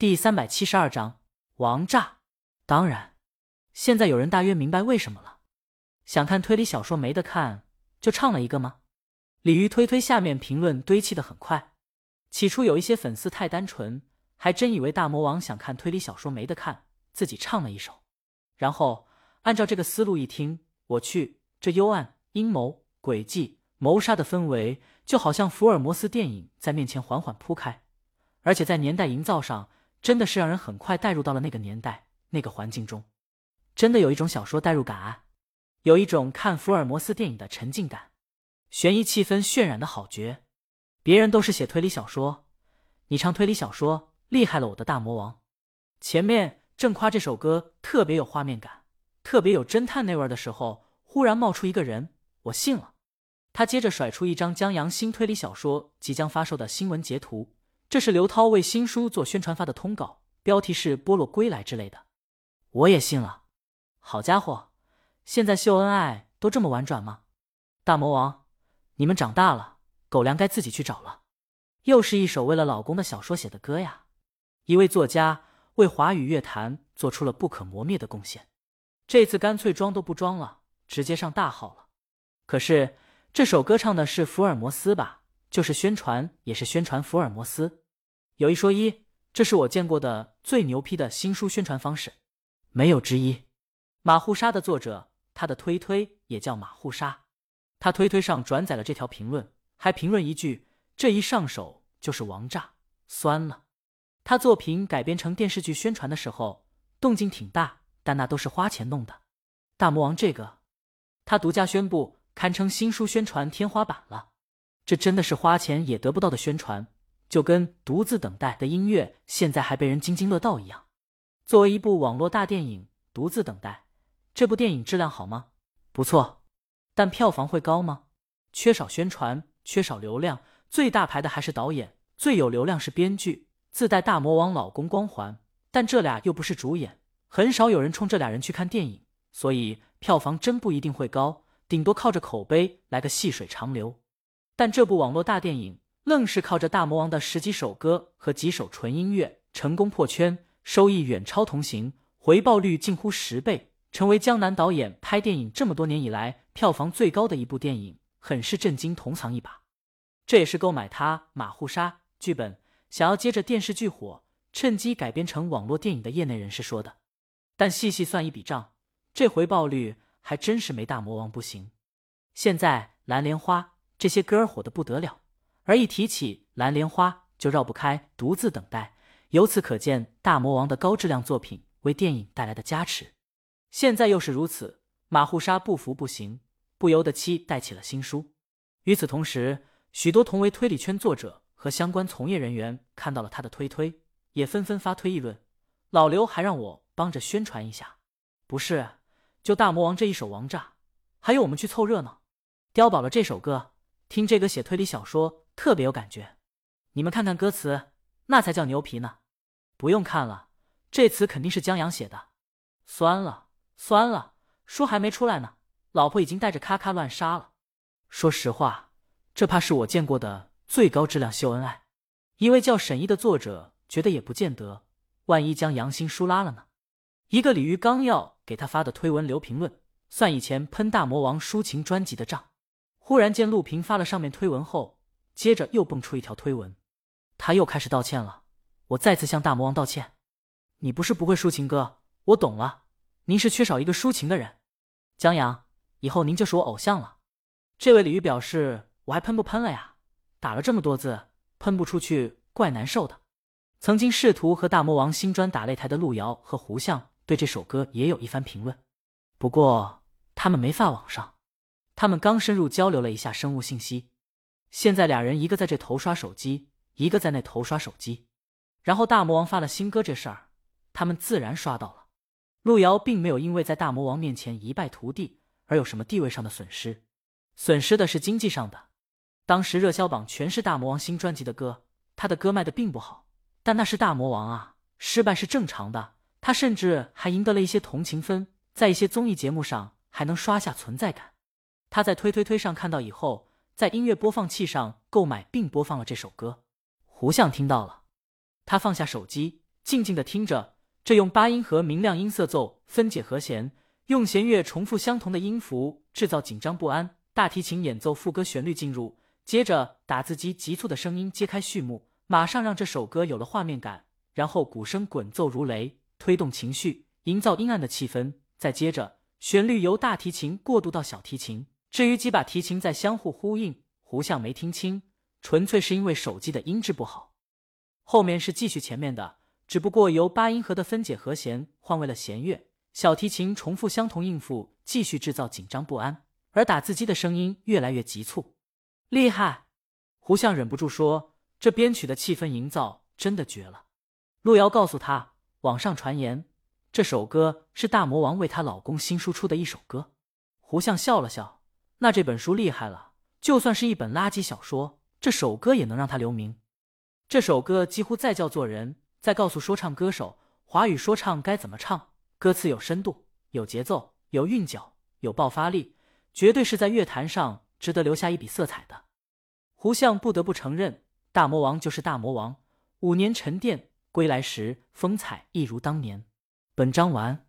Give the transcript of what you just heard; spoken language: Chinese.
第三百七十二章王炸。当然，现在有人大约明白为什么了。想看推理小说没得看，就唱了一个吗？鲤鱼推推下面评论堆砌的很快。起初有一些粉丝太单纯，还真以为大魔王想看推理小说没得看，自己唱了一首。然后按照这个思路一听，我去，这幽暗、阴谋、诡计、谋杀的氛围，就好像福尔摩斯电影在面前缓缓铺开，而且在年代营造上。真的是让人很快带入到了那个年代、那个环境中，真的有一种小说代入感，啊有一种看福尔摩斯电影的沉浸感，悬疑气氛渲染的好绝。别人都是写推理小说，你唱推理小说厉害了，我的大魔王！前面正夸这首歌特别有画面感，特别有侦探那味儿的时候，忽然冒出一个人，我信了。他接着甩出一张江阳新推理小说即将发售的新闻截图。这是刘涛为新书做宣传发的通告，标题是“波洛归来”之类的，我也信了。好家伙，现在秀恩爱都这么婉转吗？大魔王，你们长大了，狗粮该自己去找了。又是一首为了老公的小说写的歌呀！一位作家为华语乐坛做出了不可磨灭的贡献，这次干脆装都不装了，直接上大号了。可是这首歌唱的是福尔摩斯吧？就是宣传，也是宣传福尔摩斯。有一说一，这是我见过的最牛批的新书宣传方式，没有之一。马户沙的作者，他的推推也叫马户沙，他推推上转载了这条评论，还评论一句：这一上手就是王炸，酸了。他作品改编成电视剧宣传的时候，动静挺大，但那都是花钱弄的。大魔王这个，他独家宣布，堪称新书宣传天花板了。这真的是花钱也得不到的宣传，就跟独自等待的音乐现在还被人津津乐道一样。作为一部网络大电影，《独自等待》这部电影质量好吗？不错，但票房会高吗？缺少宣传，缺少流量，最大牌的还是导演，最有流量是编剧，自带大魔王老公光环，但这俩又不是主演，很少有人冲这俩人去看电影，所以票房真不一定会高，顶多靠着口碑来个细水长流。但这部网络大电影愣是靠着大魔王的十几首歌和几首纯音乐成功破圈，收益远超同行，回报率近乎十倍，成为江南导演拍电影这么多年以来票房最高的一部电影，很是震惊同行一把。这也是购买他马户沙剧本，想要接着电视剧火，趁机改编成网络电影的业内人士说的。但细细算一笔账，这回报率还真是没大魔王不行。现在蓝莲花。这些歌儿火的不得了，而一提起蓝莲花，就绕不开独自等待。由此可见，大魔王的高质量作品为电影带来的加持。现在又是如此，马户沙不服不行，不由得期待起了新书。与此同时，许多同为推理圈作者和相关从业人员看到了他的推推，也纷纷发推议论：“老刘还让我帮着宣传一下，不是？就大魔王这一手王炸，还有我们去凑热闹。碉堡了这首歌。”听这个写推理小说特别有感觉，你们看看歌词，那才叫牛皮呢！不用看了，这词肯定是江阳写的。酸了，酸了，书还没出来呢，老婆已经带着咔咔乱杀了。说实话，这怕是我见过的最高质量秀恩爱。一位叫沈一的作者觉得也不见得，万一江阳新书拉了呢？一个鲤鱼刚要给他发的推文留评论，算以前喷大魔王抒情专辑的账。忽然见陆平发了上面推文后，接着又蹦出一条推文，他又开始道歉了。我再次向大魔王道歉。你不是不会抒情歌，我懂了。您是缺少一个抒情的人。江阳，以后您就是我偶像了。这位鲤鱼表示，我还喷不喷了呀？打了这么多字，喷不出去，怪难受的。曾经试图和大魔王新专打擂台的路遥和胡相对这首歌也有一番评论，不过他们没发网上。他们刚深入交流了一下生物信息，现在俩人一个在这头刷手机，一个在那头刷手机。然后大魔王发了新歌这事儿，他们自然刷到了。路遥并没有因为在大魔王面前一败涂地而有什么地位上的损失，损失的是经济上的。当时热销榜全是大魔王新专辑的歌，他的歌卖的并不好，但那是大魔王啊，失败是正常的。他甚至还赢得了一些同情分，在一些综艺节目上还能刷下存在感。他在推推推上看到以后，在音乐播放器上购买并播放了这首歌。胡相听到了，他放下手机，静静的听着。这用八音盒明亮音色奏分解和弦，用弦乐重复相同的音符，制造紧张不安。大提琴演奏副歌旋律进入，接着打字机急促的声音揭开序幕，马上让这首歌有了画面感。然后鼓声滚奏如雷，推动情绪，营造阴暗的气氛。再接着，旋律由大提琴过渡到小提琴。至于几把提琴在相互呼应，胡相没听清，纯粹是因为手机的音质不好。后面是继续前面的。只不过由八音盒的分解和弦换为了弦乐，小提琴重复相同音符，继续制造紧张不安，而打字机的声音越来越急促。厉害！胡相忍不住说：“这编曲的气氛营造真的绝了。”路遥告诉他，网上传言这首歌是大魔王为她老公新书出的一首歌。胡相笑了笑：“那这本书厉害了，就算是一本垃圾小说，这首歌也能让他留名。这首歌几乎在教做人。”在告诉说唱歌手，华语说唱该怎么唱？歌词有深度，有节奏，有韵脚，有爆发力，绝对是在乐坛上值得留下一笔色彩的。胡相不得不承认，大魔王就是大魔王。五年沉淀归来时，风采一如当年。本章完。